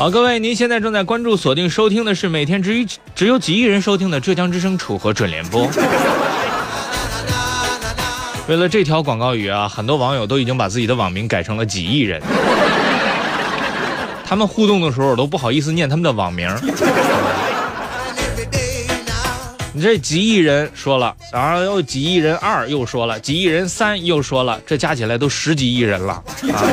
好，各位，您现在正在关注、锁定收听的是每天只有只有几亿人收听的浙江之声楚河准联播。为了这条广告语啊，很多网友都已经把自己的网名改成了几亿人。他们互动的时候都不好意思念他们的网名。你这几亿人说了，然后又几亿人二又说了，几亿人三又说了，这加起来都十几亿人了啊！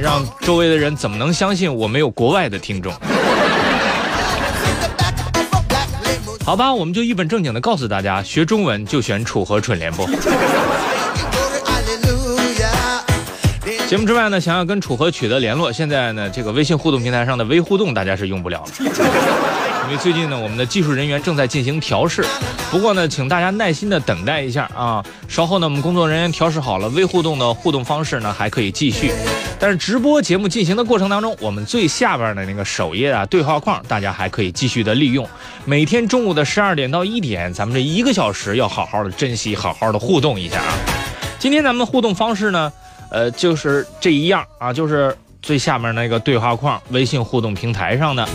让周围的人怎么能相信我没有国外的听众？好吧，我们就一本正经的告诉大家，学中文就选楚河蠢联播。节目之外呢，想要跟楚河取得联络，现在呢，这个微信互动平台上的微互动大家是用不了了。因为最近呢，我们的技术人员正在进行调试，不过呢，请大家耐心的等待一下啊。稍后呢，我们工作人员调试好了微互动的互动方式呢，还可以继续。但是直播节目进行的过程当中，我们最下边的那个首页啊对话框，大家还可以继续的利用。每天中午的十二点到一点，咱们这一个小时要好好的珍惜，好好的互动一下啊。今天咱们互动方式呢，呃，就是这一样啊，就是最下面那个对话框，微信互动平台上的。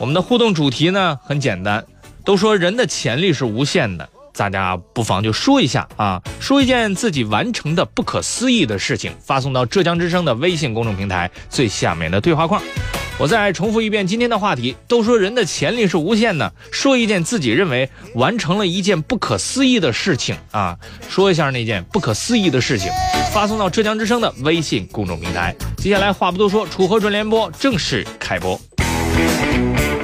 我们的互动主题呢很简单，都说人的潜力是无限的，大家不妨就说一下啊，说一件自己完成的不可思议的事情，发送到浙江之声的微信公众平台最下面的对话框。我再重复一遍今天的话题，都说人的潜力是无限的，说一件自己认为完成了一件不可思议的事情啊，说一下那件不可思议的事情，发送到浙江之声的微信公众平台。接下来话不多说，楚河准联播正式开播。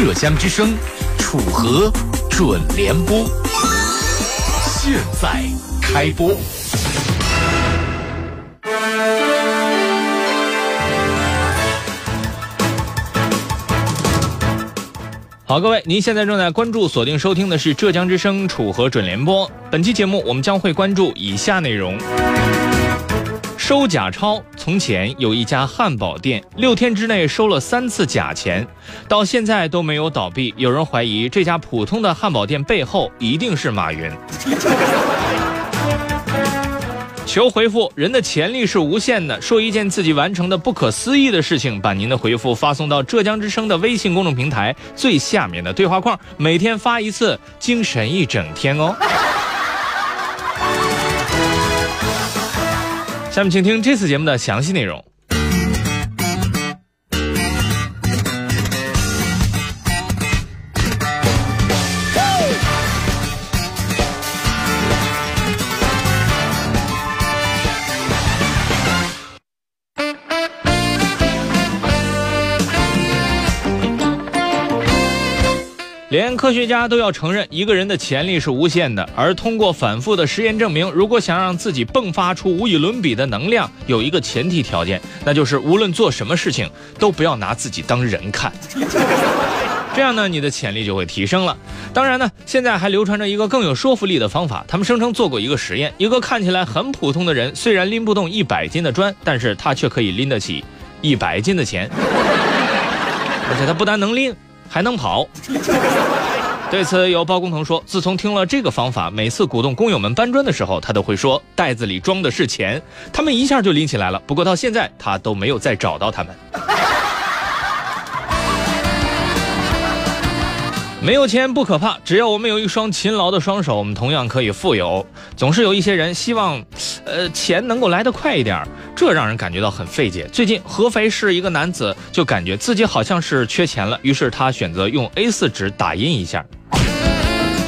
浙江之声，楚河准联播，现在开播。好，各位，您现在正在关注、锁定收听的是浙江之声楚河准联播。本期节目，我们将会关注以下内容。收假钞。从前有一家汉堡店，六天之内收了三次假钱，到现在都没有倒闭。有人怀疑这家普通的汉堡店背后一定是马云。求回复，人的潜力是无限的。说一件自己完成的不可思议的事情，把您的回复发送到浙江之声的微信公众平台最下面的对话框，每天发一次，精神一整天哦。下面请听这次节目的详细内容。连科学家都要承认，一个人的潜力是无限的。而通过反复的实验证明，如果想让自己迸发出无与伦比的能量，有一个前提条件，那就是无论做什么事情，都不要拿自己当人看。这样呢，你的潜力就会提升了。当然呢，现在还流传着一个更有说服力的方法，他们声称做过一个实验：一个看起来很普通的人，虽然拎不动一百斤的砖，但是他却可以拎得起一百斤的钱，而且他不但能拎。还能跑。对此，有包工头说，自从听了这个方法，每次鼓动工友们搬砖的时候，他都会说袋子里装的是钱，他们一下就拎起来了。不过到现在，他都没有再找到他们。没有钱不可怕，只要我们有一双勤劳的双手，我们同样可以富有。总是有一些人希望，呃，钱能够来得快一点，这让人感觉到很费解。最近，合肥市一个男子就感觉自己好像是缺钱了，于是他选择用 A4 纸打印一下。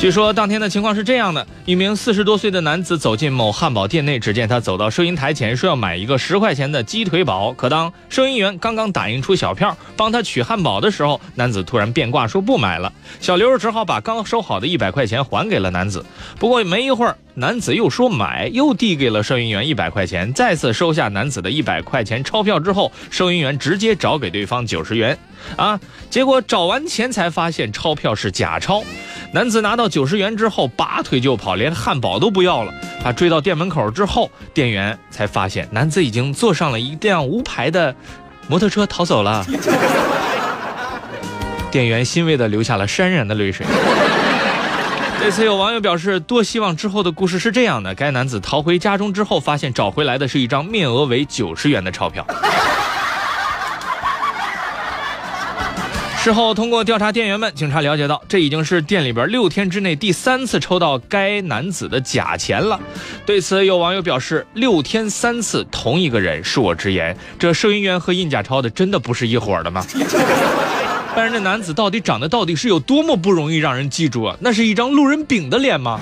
据说当天的情况是这样的：一名四十多岁的男子走进某汉堡店内，只见他走到收银台前，说要买一个十块钱的鸡腿堡。可当收银员刚刚打印出小票帮他取汉堡的时候，男子突然变卦说不买了。小刘只好把刚收好的一百块钱还给了男子。不过没一会儿，男子又说买，又递给了收银员一百块钱。再次收下男子的一百块钱钞票之后，收银员直接找给对方九十元。啊，结果找完钱才发现钞票是假钞。男子拿到九十元之后，拔腿就跑，连汉堡都不要了。他追到店门口之后，店员才发现男子已经坐上了一辆无牌的摩托车逃走了。店员欣慰地流下了潸然的泪水。对此，有网友表示，多希望之后的故事是这样的：该男子逃回家中之后，发现找回来的是一张面额为九十元的钞票。事后通过调查店员们，警察了解到，这已经是店里边六天之内第三次抽到该男子的假钱了。对此，有网友表示，六天三次，同一个人，恕我直言，这收银员和印假钞的真的不是一伙的吗？但是这男子到底长得到底是有多么不容易让人记住啊？那是一张路人丙的脸吗？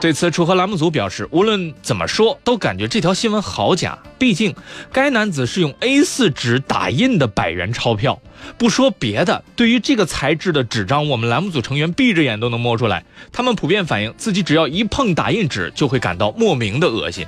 对此，楚河栏目组表示，无论怎么说，都感觉这条新闻好假。毕竟，该男子是用 A4 纸打印的百元钞票。不说别的，对于这个材质的纸张，我们栏目组成员闭着眼都能摸出来。他们普遍反映，自己只要一碰打印纸，就会感到莫名的恶心。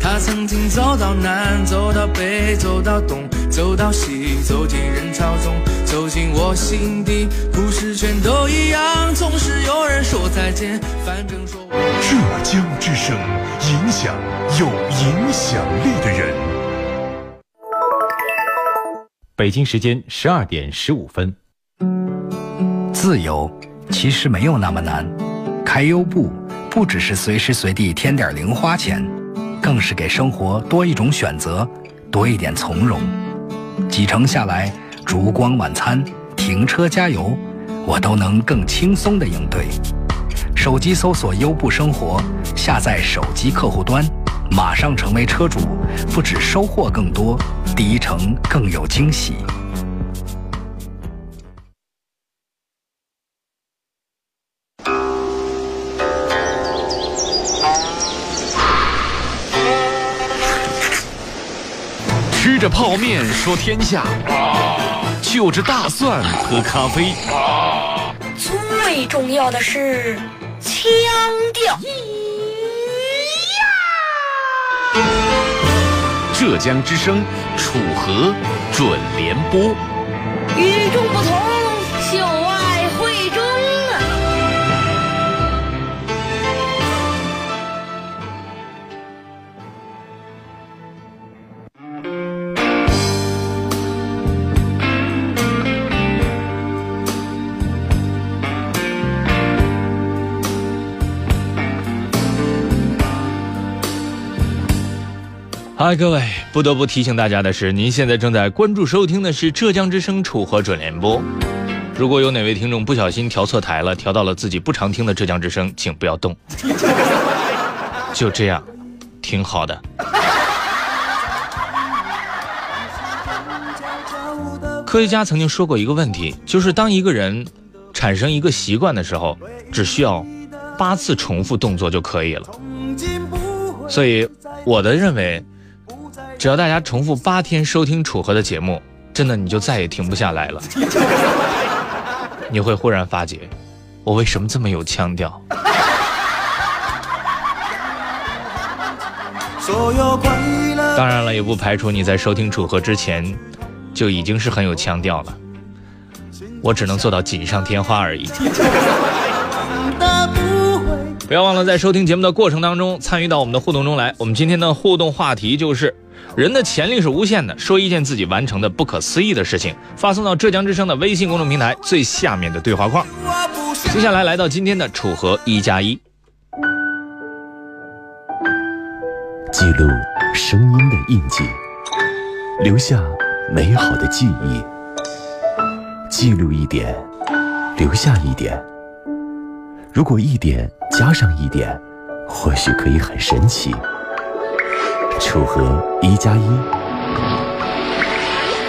他曾经走到南，走到北，走到东，走到西，走进人潮中，走进我心底。故事全都一样，总是有人说再再见，反正说我。浙江之声，影响有影响力的人。北京时间十二点十五分。自由其实没有那么难，开优步不只是随时随地添点零花钱，更是给生活多一种选择，多一点从容。几程下来，烛光晚餐、停车加油，我都能更轻松地应对。手机搜索优步生活，下载手机客户端，马上成为车主，不止收获更多，第一程更有惊喜。着泡面说天下，就着大蒜喝咖啡。最重要的是腔调。浙江之声楚河准联播，与众嗨，各位，不得不提醒大家的是，您现在正在关注收听的是浙江之声楚河准联播。如果有哪位听众不小心调错台了，调到了自己不常听的浙江之声，请不要动，就这样，挺好的。科学家曾经说过一个问题，就是当一个人产生一个习惯的时候，只需要八次重复动作就可以了。所以，我的认为。只要大家重复八天收听楚河的节目，真的你就再也停不下来了。你会忽然发觉，我为什么这么有腔调？当然了，也不排除你在收听楚河之前就已经是很有腔调了。我只能做到锦上添花而已。不要忘了在收听节目的过程当中参与到我们的互动中来。我们今天的互动话题就是。人的潜力是无限的，说一件自己完成的不可思议的事情，发送到浙江之声的微信公众平台最下面的对话框。接下来来到今天的楚河一加一，记录声音的印记，留下美好的记忆，记录一点，留下一点。如果一点加上一点，或许可以很神奇。楚河一加一，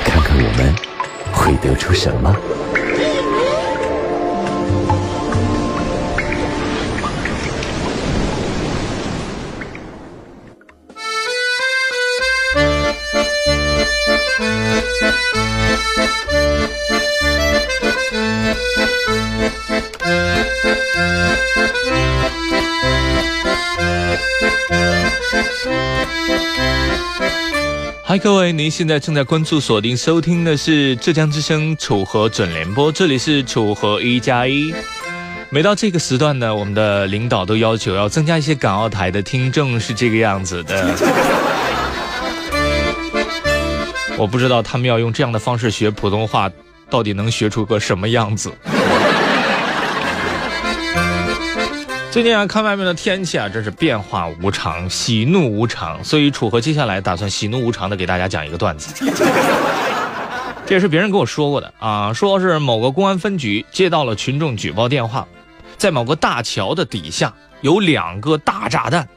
看看我们会得出什么。嗨，各位，您现在正在关注、锁定、收听的是浙江之声楚河准联播，这里是楚河一加一。每到这个时段呢，我们的领导都要求要增加一些港澳台的听众，是这个样子的。我不知道他们要用这样的方式学普通话，到底能学出个什么样子。最近啊，看外面的天气啊，真是变化无常，喜怒无常。所以楚河接下来打算喜怒无常的给大家讲一个段子。这也是别人跟我说过的啊，说是某个公安分局接到了群众举报电话，在某个大桥的底下有两个大炸弹。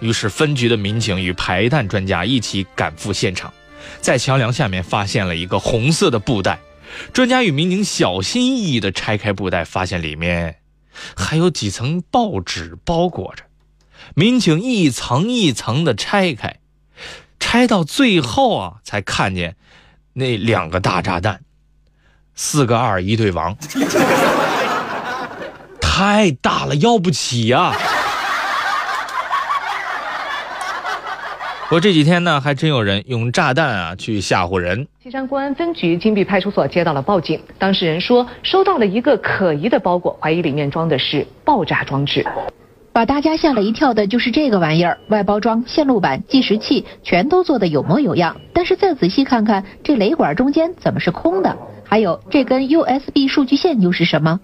于是分局的民警与排弹专家一起赶赴现场，在桥梁下面发现了一个红色的布袋。专家与民警小心翼翼地拆开布袋，发现里面。还有几层报纸包裹着，民警一层一层的拆开，拆到最后啊，才看见那两个大炸弹，四个二一对王，太大了，要不起呀！说这几天呢，还真有人用炸弹啊去吓唬人。西山公安分局金碧派出所接到了报警，当事人说收到了一个可疑的包裹，怀疑里面装的是爆炸装置。把大家吓了一跳的就是这个玩意儿，外包装、线路板、计时器全都做的有模有样，但是再仔细看看，这雷管中间怎么是空的？还有这根 USB 数据线又是什么？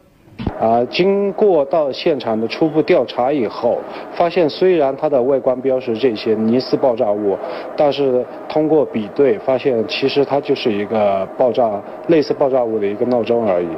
啊，经过到现场的初步调查以后，发现虽然它的外观标识这些疑似爆炸物，但是通过比对发现，其实它就是一个爆炸类似爆炸物的一个闹钟而已。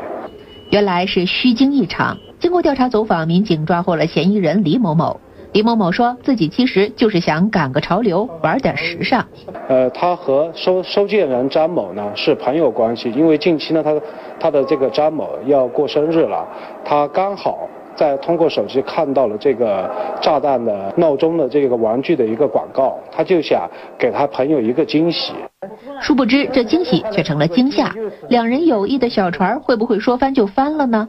原来是虚惊一场。经过调查走访，民警抓获了嫌疑人李某某。李某某说自己其实就是想赶个潮流，玩点时尚。呃，他和收收件人张某呢是朋友关系，因为近期呢，他他的这个张某要过生日了，他刚好在通过手机看到了这个炸弹的闹钟的这个玩具的一个广告，他就想给他朋友一个惊喜。殊不知，这惊喜却成了惊吓。两人友谊的小船会不会说翻就翻了呢？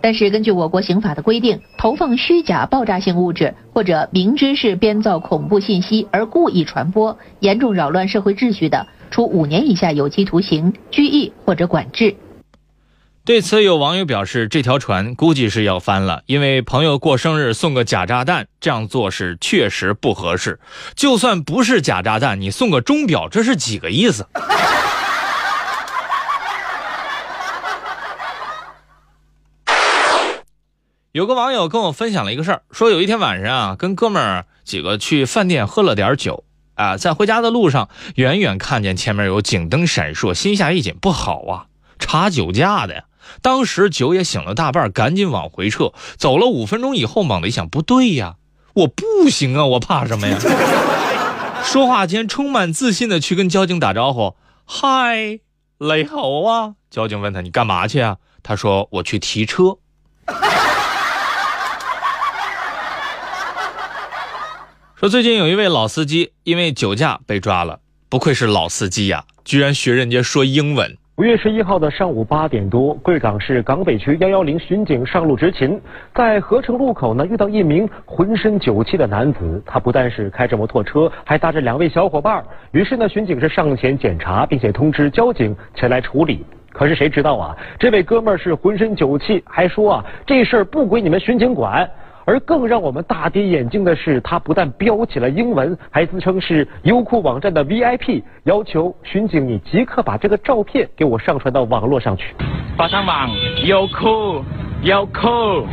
但是根据我国刑法的规定，投放虚假爆炸性物质或者明知是编造恐怖信息而故意传播，严重扰乱社会秩序的，处五年以下有期徒刑、拘役或者管制。对此，有网友表示，这条船估计是要翻了，因为朋友过生日送个假炸弹，这样做是确实不合适。就算不是假炸弹，你送个钟表，这是几个意思？有个网友跟我分享了一个事儿，说有一天晚上啊，跟哥们儿几个去饭店喝了点酒啊，在回家的路上，远远看见前面有警灯闪烁，心下一紧，不好啊，查酒驾的呀！当时酒也醒了大半，赶紧往回撤。走了五分钟以后，猛地一想，不对呀，我不行啊，我怕什么呀？说话间，充满自信的去跟交警打招呼：“嗨，你好啊！”交警问他：“你干嘛去啊？”他说：“我去提车。”说最近有一位老司机因为酒驾被抓了，不愧是老司机呀，居然学人家说英文。五月十一号的上午八点多，贵港市港北区幺幺零巡警上路执勤，在合成路口呢遇到一名浑身酒气的男子，他不但是开着摩托车，还搭着两位小伙伴。于是呢，巡警是上前检查，并且通知交警前来处理。可是谁知道啊，这位哥们儿是浑身酒气，还说啊这事儿不归你们巡警管。而更让我们大跌眼镜的是，他不但标起了英文，还自称是优酷网站的 VIP，要求巡警你即刻把这个照片给我上传到网络上去。发上网，优酷，优酷，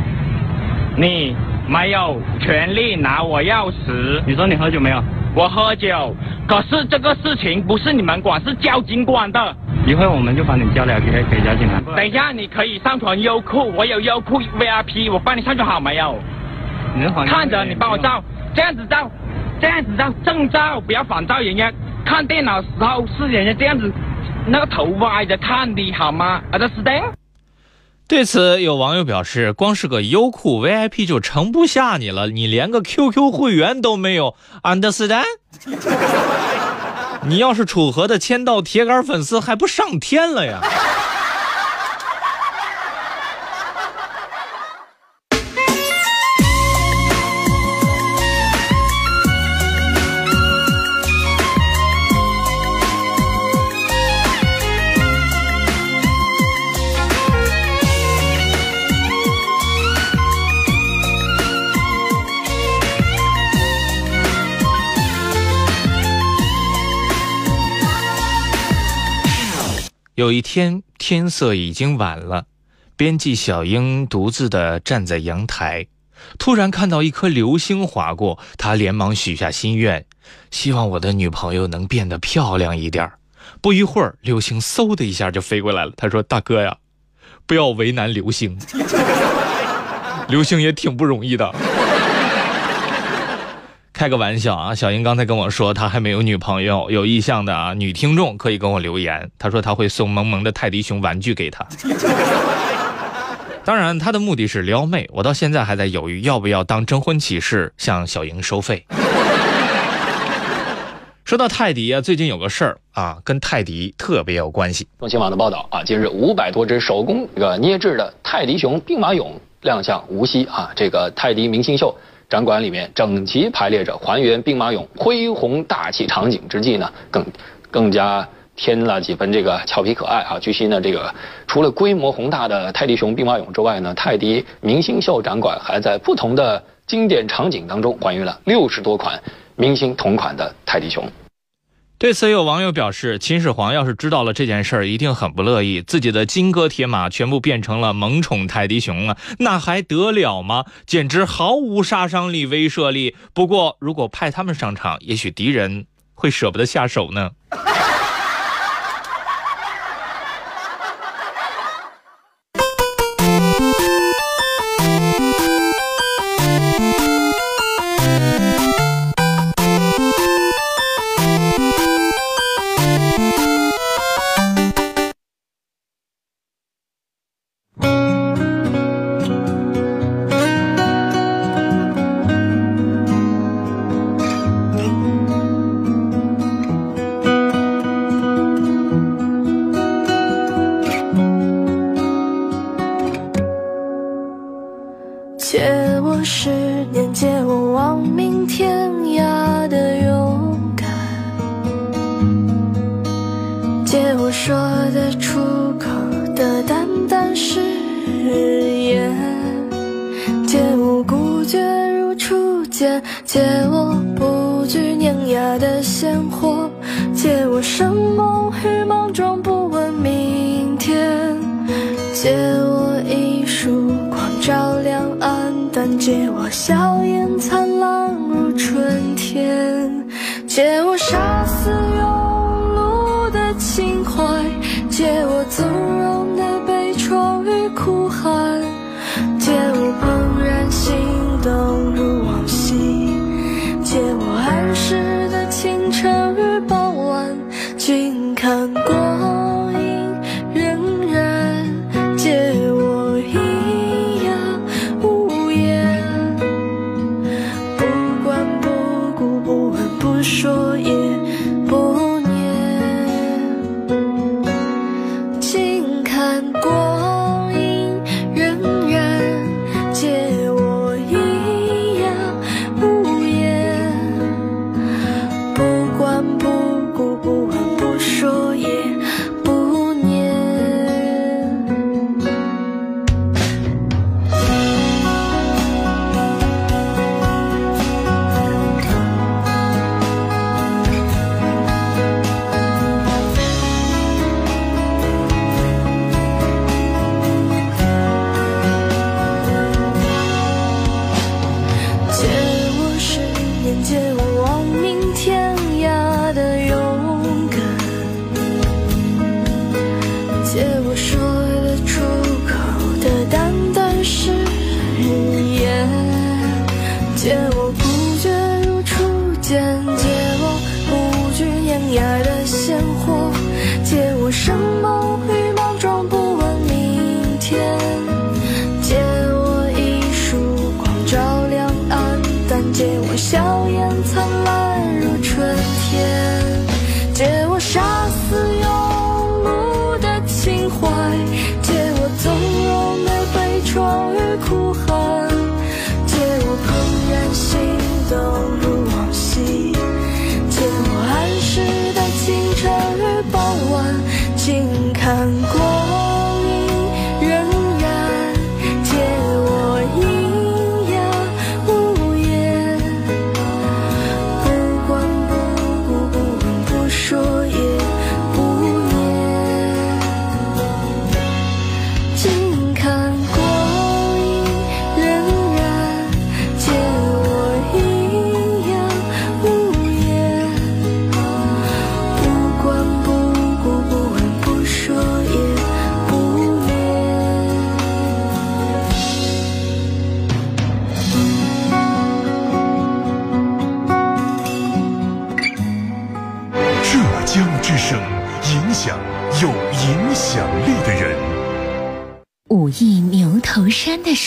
你没有权利拿我钥匙。你说你喝酒没有？我喝酒，可是这个事情不是你们管，是交警管的。一会儿我们就把你交了给给交警了。等一下，你可以上传优酷，我有优酷 VIP，我帮你上传好没有？看着你帮我照，这样子照，这样子照正照，不要反照。人家看电脑时候是人家这样子，那个头歪着看的好吗？Understand？对此，有网友表示，光是个优酷 VIP 就盛不下你了，你连个 QQ 会员都没有，Understand？你要是楚河的签到铁杆粉丝，还不上天了呀？有一天，天色已经晚了，编辑小英独自的站在阳台，突然看到一颗流星划过，他连忙许下心愿，希望我的女朋友能变得漂亮一点。不一会儿，流星嗖的一下就飞过来了。他说：“大哥呀，不要为难流星，流星也挺不容易的。”开个玩笑啊！小英刚才跟我说，她还没有女朋友，有意向的啊，女听众可以跟我留言。她说她会送萌萌的泰迪熊玩具给她。当然，她的目的是撩妹。我到现在还在犹豫，要不要当征婚启事向小英收费。说到泰迪啊，最近有个事儿啊，跟泰迪特别有关系。中新网的报道啊，近日五百多只手工这个捏制的泰迪熊兵马俑亮相无锡啊，这个泰迪明星秀。展馆里面整齐排列着还原兵马俑恢宏大气场景之际呢，更更加添了几分这个俏皮可爱啊。据悉呢，这个除了规模宏大的泰迪熊兵马俑之外呢，泰迪明星秀展馆还在不同的经典场景当中还原了六十多款明星同款的泰迪熊。对此，有网友表示，秦始皇要是知道了这件事儿，一定很不乐意。自己的金戈铁马全部变成了萌宠泰迪熊啊，那还得了吗？简直毫无杀伤力、威慑力。不过，如果派他们上场，也许敌人会舍不得下手呢。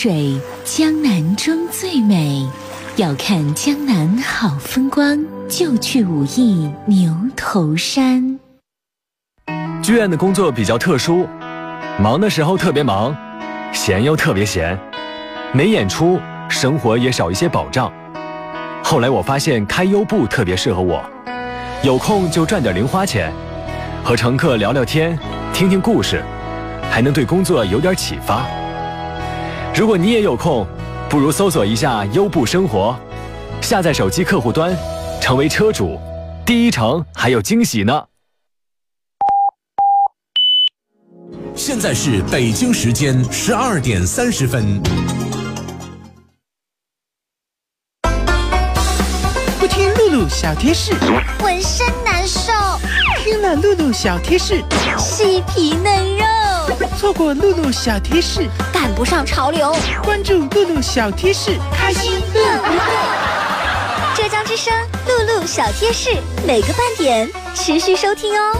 水，江南中最美。要看江南好风光，就去武义牛头山。剧院的工作比较特殊，忙的时候特别忙，闲又特别闲。没演出，生活也少一些保障。后来我发现开优步特别适合我，有空就赚点零花钱，和乘客聊聊天，听听故事，还能对工作有点启发。如果你也有空，不如搜索一下优步生活，下载手机客户端，成为车主，第一程还有惊喜呢。现在是北京时间十二点三十分。不听露露小贴士，浑身难受；听了露露小贴士，细皮嫩肉；错过露露小贴士，赶不上潮流。关注露露小贴士，开心乐不乐？浙江之声露露小贴士，每个半点持续收听哦。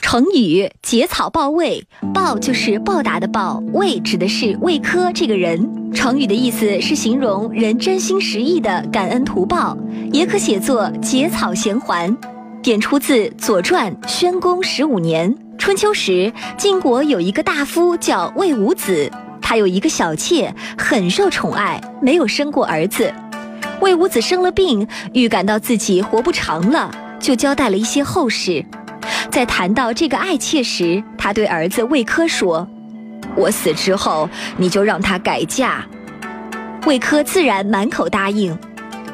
成语“结草报魏”，报就是报答的报，魏指的是魏科这个人。成语的意思是形容人真心实意的感恩图报，也可写作结草衔环。点出自《左传》宣公十五年。春秋时，晋国有一个大夫叫魏武子，他有一个小妾，很受宠爱，没有生过儿子。魏武子生了病，预感到自己活不长了，就交代了一些后事。在谈到这个爱妾时，他对儿子魏科说：“我死之后，你就让她改嫁。”魏科自然满口答应。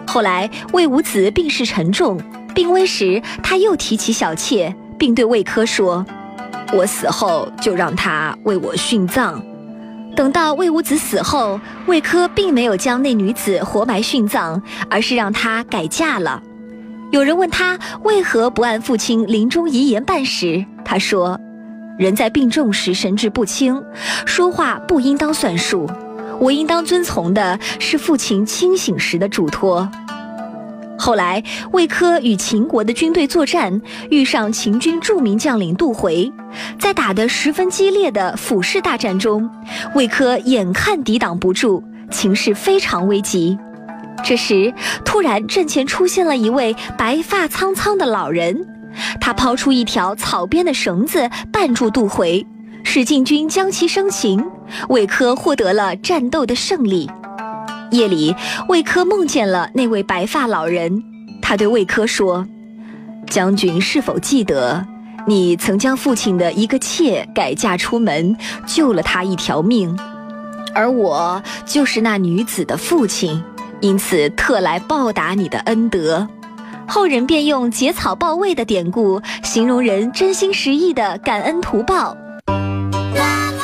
后来魏武子病势沉重，病危时，他又提起小妾，并对魏科说：“我死后就让他为我殉葬。”等到魏武子死后，魏科并没有将那女子活埋殉葬，而是让她改嫁了。有人问他为何不按父亲临终遗言办时，他说：“人在病重时神志不清，说话不应当算数。我应当遵从的是父亲清醒时的嘱托。”后来，魏科与秦国的军队作战，遇上秦军著名将领杜回，在打得十分激烈的俯视大战中，魏科眼看抵挡不住，情势非常危急。这时，突然阵前出现了一位白发苍苍的老人，他抛出一条草编的绳子绊住杜回，使晋军将其生擒，魏科获得了战斗的胜利。夜里，魏科梦见了那位白发老人，他对魏科说：“将军是否记得，你曾将父亲的一个妾改嫁出门，救了他一条命，而我就是那女子的父亲。”因此，特来报答你的恩德。后人便用“结草报魏”的典故，形容人真心实意的感恩图报。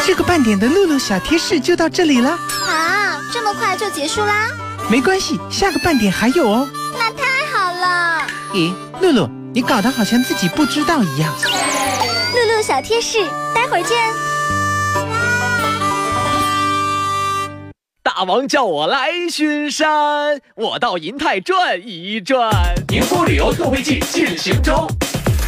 这个半点的露露小贴士就到这里了。啊，这么快就结束啦？没关系，下个半点还有哦。那太好了。咦，露露，你搞得好像自己不知道一样。露露小贴士，待会儿见。大王叫我来巡山，我到银泰转一转。宁波旅游特惠季进行中，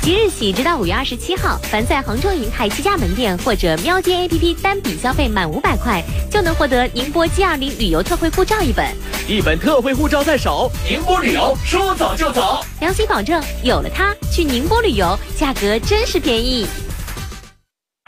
即日起直到五月二十七号，凡在杭州银泰七家门店或者喵街 APP 单笔消费满五百块，就能获得宁波 G 二零旅游特惠护照一本。一本特惠护照在手，宁波旅游说走就走，良心保证，有了它，去宁波旅游价格真是便宜。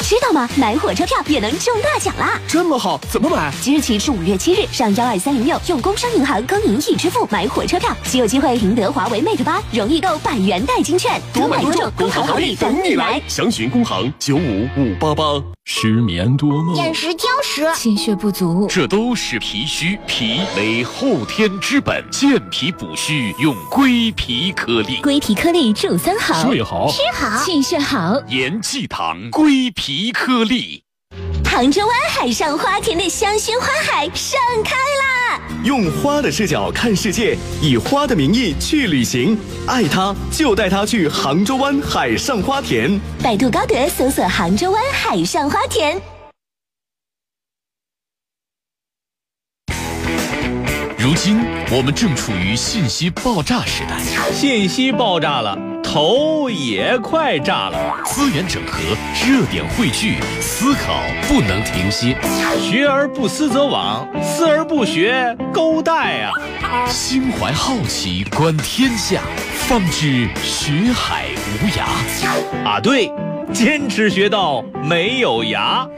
知道吗？买火车票也能中大奖啦！这么好，怎么买？即日起至五月七日，上幺二三零六用工商银行工银易支付买火车票，即有机会赢得华为 Mate 八、容易购百元代金券，多买多中，工行好礼等你来。详询工行九五五八八。失眠多梦，眼食挑食，气血不足，这都是脾虚。脾为后天之本，健脾补虚用归脾颗粒。归脾颗粒助三好：睡好、吃好、气血好。盐济堂归脾颗粒。杭州湾海上花田的香薰花海盛开啦！用花的视角看世界，以花的名义去旅行，爱它就带它去杭州湾海上花田。百度高德搜索杭州湾海上花田。如今我们正处于信息爆炸时代，信息爆炸了，头也快炸了。资源整合，热点汇聚，思考不能停歇。学而不思则罔，思而不学，勾带啊！心怀好奇，观天下，方知学海无涯。啊，对，坚持学到没有涯。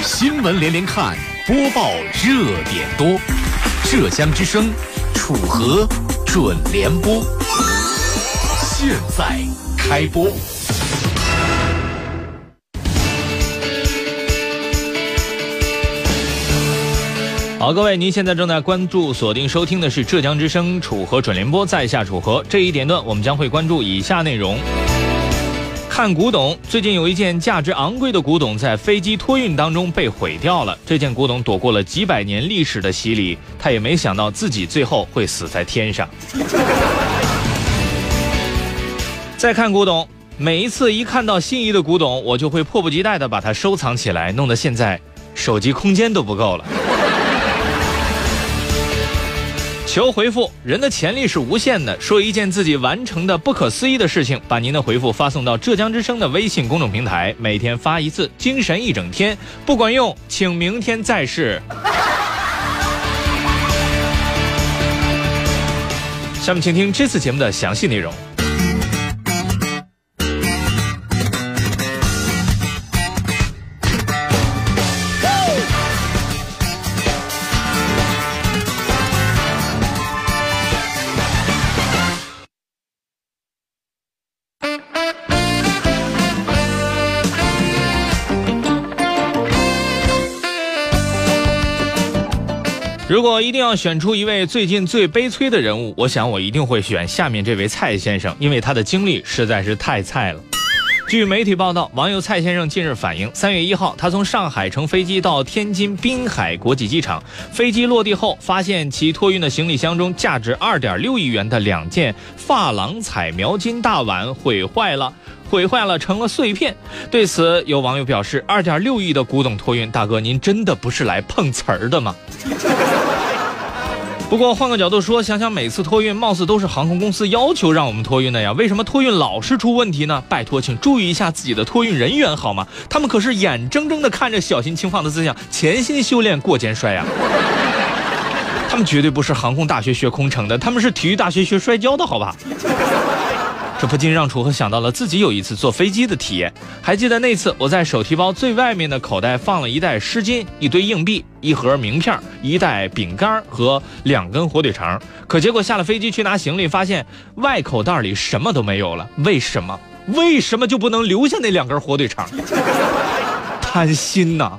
新闻连连看，播报热点多，浙江之声楚河准联播，现在开播。好，各位，您现在正在关注、锁定收听的是浙江之声楚河准联播，在下楚河。这一点段，我们将会关注以下内容：看古董，最近有一件价值昂贵的古董在飞机托运当中被毁掉了。这件古董躲过了几百年历史的洗礼，他也没想到自己最后会死在天上。再看古董，每一次一看到心仪的古董，我就会迫不及待地把它收藏起来，弄得现在手机空间都不够了。求回复，人的潜力是无限的。说一件自己完成的不可思议的事情，把您的回复发送到浙江之声的微信公众平台，每天发一次，精神一整天。不管用，请明天再试。下面请听这次节目的详细内容。如果一定要选出一位最近最悲催的人物，我想我一定会选下面这位蔡先生，因为他的经历实在是太菜了。据媒体报道，网友蔡先生近日反映，三月一号，他从上海乘飞机到天津滨海国际机场，飞机落地后，发现其托运的行李箱中价值二点六亿元的两件珐琅彩描金大碗毁坏了。毁坏了，成了碎片。对此，有网友表示：“二点六亿的古董托运，大哥，您真的不是来碰瓷儿的吗？” 不过换个角度说，想想每次托运，貌似都是航空公司要求让我们托运的呀，为什么托运老是出问题呢？拜托，请注意一下自己的托运人员好吗？他们可是眼睁睁地看着小心轻放的思想，潜心修炼过肩摔呀。他们绝对不是航空大学学空乘的，他们是体育大学学摔跤的，好吧？这不禁让楚河想到了自己有一次坐飞机的体验。还记得那次，我在手提包最外面的口袋放了一袋湿巾、一堆硬币、一盒名片、一袋饼干和两根火腿肠。可结果下了飞机去拿行李，发现外口袋里什么都没有了。为什么？为什么就不能留下那两根火腿肠？贪心呐！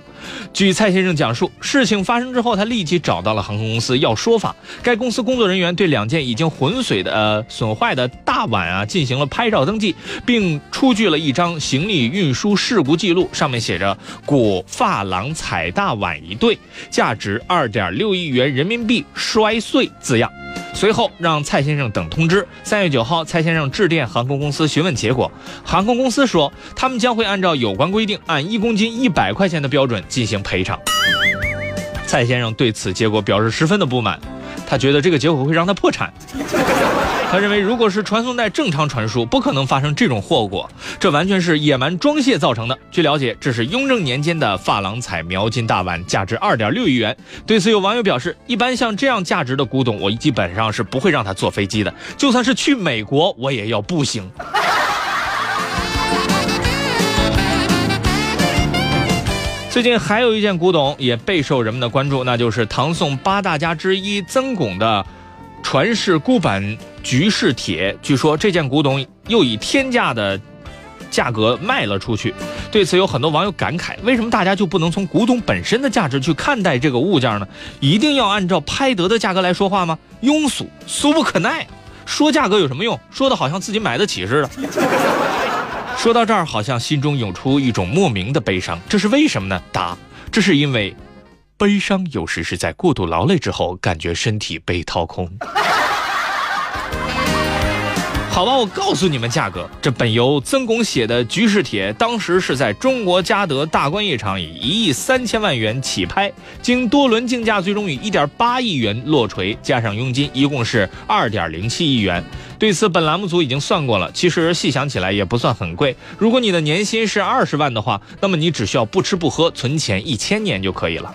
据蔡先生讲述，事情发生之后，他立即找到了航空公司要说法。该公司工作人员对两件已经浑水的、呃损坏的大碗啊进行了拍照登记，并出具了一张行李运输事故记录，上面写着“果珐琅彩大碗一对，价值二点六亿元人民币，摔碎”字样。随后让蔡先生等通知。三月九号，蔡先生致电航空公司询问结果，航空公司说他们将会按照有关规定，按一公斤一百块钱的标准进行赔偿。蔡先生对此结果表示十分的不满，他觉得这个结果会让他破产。他认为，如果是传送带正常传输，不可能发生这种祸果，这完全是野蛮装卸造成的。据了解，这是雍正年间的珐琅彩描金大碗，价值二点六亿元。对此，有网友表示，一般像这样价值的古董，我基本上是不会让他坐飞机的，就算是去美国，我也要步行。最近还有一件古董也备受人们的关注，那就是唐宋八大家之一曾巩的传世孤本菊式铁。据说这件古董又以天价的价格卖了出去。对此，有很多网友感慨：为什么大家就不能从古董本身的价值去看待这个物件呢？一定要按照拍得的价格来说话吗？庸俗，俗不可耐。说价格有什么用？说的好像自己买得起似的。说到这儿，好像心中涌出一种莫名的悲伤，这是为什么呢？答：这是因为，悲伤有时是在过度劳累之后，感觉身体被掏空。好吧，我告诉你们价格，这本由曾巩写的菊式铁，当时是在中国嘉德大观夜场以一亿三千万元起拍，经多轮竞价，最终以一点八亿元落锤，加上佣金，一共是二点零七亿元。对此，本栏目组已经算过了，其实细想起来也不算很贵。如果你的年薪是二十万的话，那么你只需要不吃不喝存钱一千年就可以了。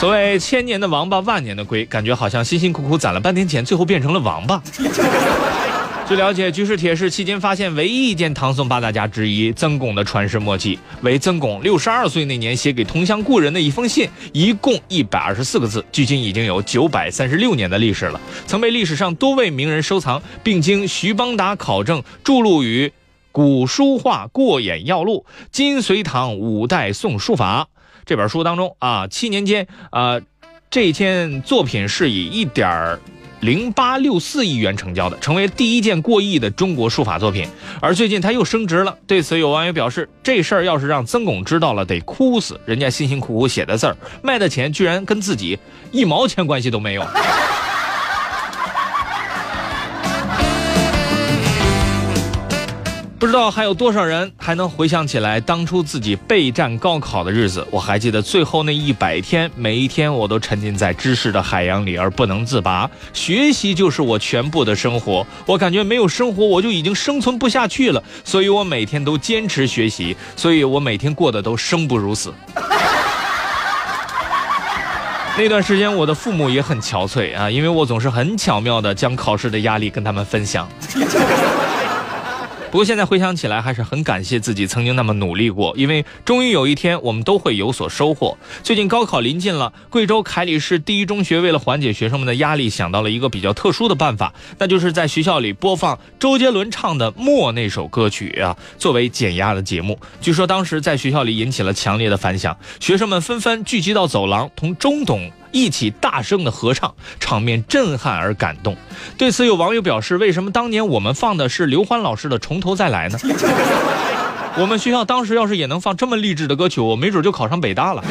所谓千年的王八，万年的龟，感觉好像辛辛苦苦攒了半天钱，最后变成了王八。据了解，居士铁是期间发现唯一一件唐宋八大家之一曾巩的传世墨迹，为曾巩六十二岁那年写给同乡故人的一封信，一共一百二十四个字，距今已经有九百三十六年的历史了，曾被历史上多位名人收藏，并经徐邦达考证，著录于《古书画过眼要录》《金隋唐五代宋书法》这本书当中啊，七年间啊，这件作品是以一点儿。零八六四亿元成交的，成为第一件过亿的中国书法作品。而最近他又升值了，对此有网友表示：“这事儿要是让曾巩知道了，得哭死！人家辛辛苦苦写的字儿，卖的钱居然跟自己一毛钱关系都没有。”不知道还有多少人还能回想起来当初自己备战高考的日子？我还记得最后那一百天，每一天我都沉浸在知识的海洋里而不能自拔，学习就是我全部的生活。我感觉没有生活我就已经生存不下去了，所以我每天都坚持学习，所以我每天过得都生不如死。那段时间我的父母也很憔悴啊，因为我总是很巧妙地将考试的压力跟他们分享。不过现在回想起来，还是很感谢自己曾经那么努力过，因为终于有一天我们都会有所收获。最近高考临近了，贵州凯里市第一中学为了缓解学生们的压力，想到了一个比较特殊的办法，那就是在学校里播放周杰伦唱的《默》那首歌曲啊，作为减压的节目。据说当时在学校里引起了强烈的反响，学生们纷纷聚集到走廊，同中董。一起大声的合唱，场面震撼而感动。对此，有网友表示：“为什么当年我们放的是刘欢老师的《从头再来》呢？我们学校当时要是也能放这么励志的歌曲，我没准就考上北大了。”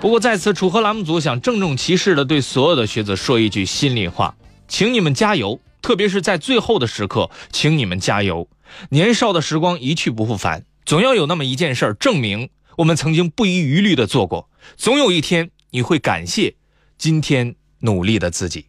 不过在此，楚河栏目组想郑重其事的对所有的学子说一句心里话，请你们加油，特别是在最后的时刻，请你们加油。年少的时光一去不复返，总要有那么一件事儿证明。我们曾经不遗余力的做过，总有一天你会感谢今天努力的自己。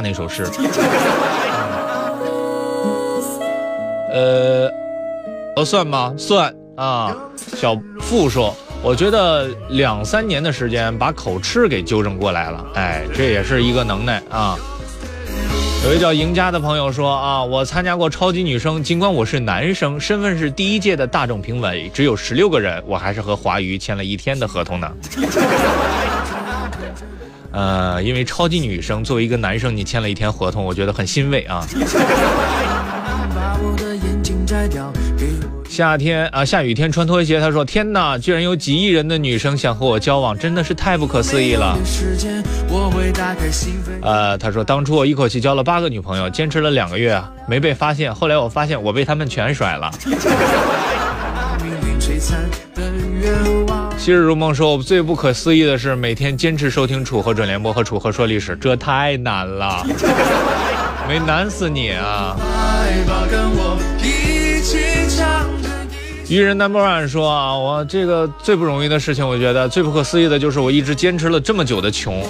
大那首诗，呃，呃，算吗？算啊。小付说，我觉得两三年的时间把口吃给纠正过来了，哎，这也是一个能耐啊。有位叫赢家的朋友说啊，我参加过超级女声，尽管我是男生，身份是第一届的大众评委，只有十六个人，我还是和华娱签了一天的合同呢。呃，因为超级女生作为一个男生，你签了一天合同，我觉得很欣慰啊。夏天啊，下雨天穿拖鞋，他说：“天哪，居然有几亿人的女生想和我交往，真的是太不可思议了。”呃，他说当初我一口气交了八个女朋友，坚持了两个月，没被发现。后来我发现我被他们全甩了。昔日如梦说，我最不可思议的是每天坚持收听楚河准联播和楚河说历史，这太难了，没难死你啊！来吧，跟我一起唱着。愚人 number one 说啊，我这个最不容易的事情，我觉得最不可思议的就是我一直坚持了这么久的穷。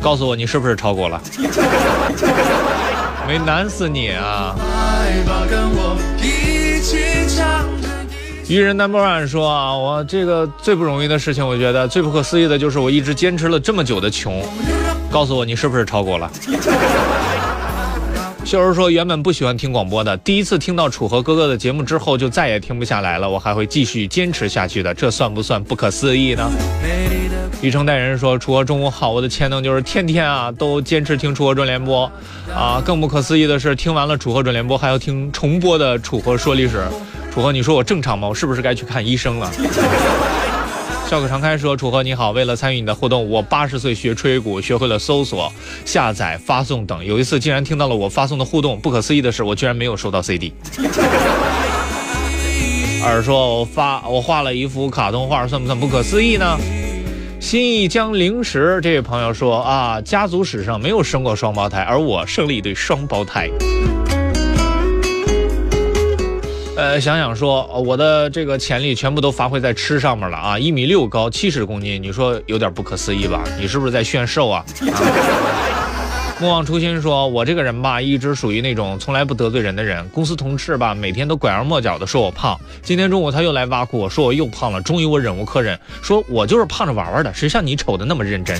告诉我你是不是超过了？没难死你啊！来吧，跟我一起唱着。愚人 number one 说啊，我这个最不容易的事情，我觉得最不可思议的就是我一直坚持了这么久的穷。告诉我你是不是超过了？秀 儿说，原本不喜欢听广播的，第一次听到楚河哥哥的节目之后，就再也听不下来了。我还会继续坚持下去的，这算不算不可思议呢？美丽的雨城代人说，楚河中午好，我的潜能就是天天啊都坚持听楚河准联播，啊，更不可思议的是，听完了楚河准联播，还要听重播的楚河说历史。楚河，你说我正常吗？我是不是该去看医生了？笑口常开说：“楚河你好，为了参与你的互动，我八十岁学吹鼓，学会了搜索、下载、发送等。有一次竟然听到了我发送的互动，不可思议的是，我居然没有收到 CD。”二说：“我发我画了一幅卡通画，算不算不可思议呢？”新一江零食这位朋友说：“啊，家族史上没有生过双胞胎，而我生了一对双胞胎。”呃，想想说，我的这个潜力全部都发挥在吃上面了啊！一米六高，七十公斤，你说有点不可思议吧？你是不是在炫瘦啊？啊莫忘初心说，我这个人吧，一直属于那种从来不得罪人的人。公司同事吧，每天都拐弯抹角的说我胖。今天中午他又来挖苦我说我又胖了，终于我忍无可忍，说我就是胖着玩玩的，谁像你瞅的那么认真？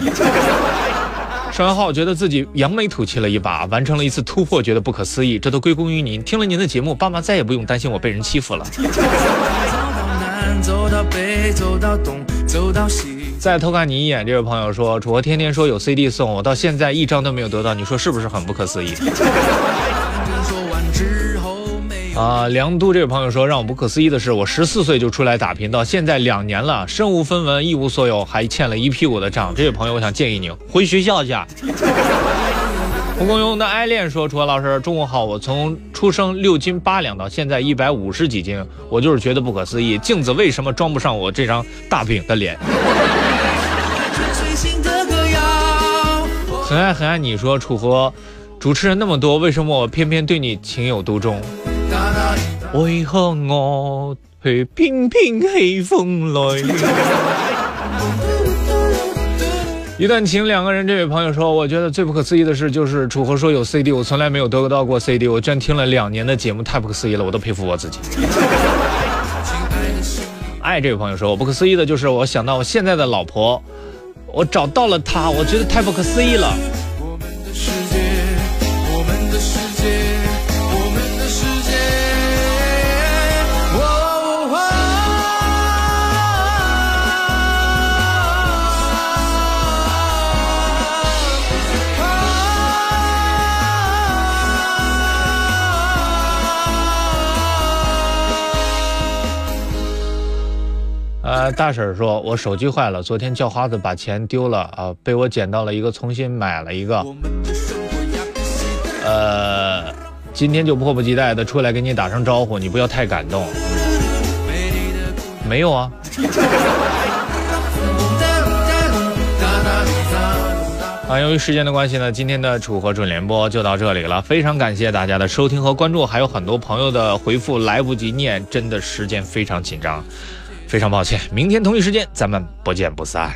说完话，我觉得自己扬眉吐气了一把，完成了一次突破，觉得不可思议。这都归功于您。听了您的节目，爸妈再也不用担心我被人欺负了。走到南，走到北，走到东，走到西。再偷看你一眼，这位朋友说，楚河天天说有 CD 送，我到现在一张都没有得到，你说是不是很不可思议？啊，梁都这位朋友说，让我不可思议的是，我十四岁就出来打拼，到现在两年了，身无分文，一无所有，还欠了一屁股的账。这位朋友，我想建议你回学校去。蒲公英的爱恋说：“楚河老师，中午好！我从出生六斤八两到现在一百五十几斤，我就是觉得不可思议，镜子为什么装不上我这张大饼的脸？”很爱很爱你说楚河，主持人那么多，为什么我偏偏对你情有独钟？为何我去偏偏喜风来？一段情，两个人。这位朋友说，我觉得最不可思议的事就是楚河说有 CD，我从来没有得到过 CD，我居然听了两年的节目，太不可思议了，我都佩服我自己。爱这位朋友说，我不可思议的就是我想到我现在的老婆，我找到了他，我觉得太不可思议了。呃，大婶儿说，我手机坏了，昨天叫花子把钱丢了啊、被我捡到了一个，重新买了一个。呃，今天就迫不及待的出来给你打声招呼，你不要太感动。没有啊。啊，由于时间的关系呢，今天的楚河准联播就到这里了。非常感谢大家的收听和关注，还有很多朋友的回复来不及念，真的时间非常紧张，非常抱歉。明天同一时间咱们不见不散。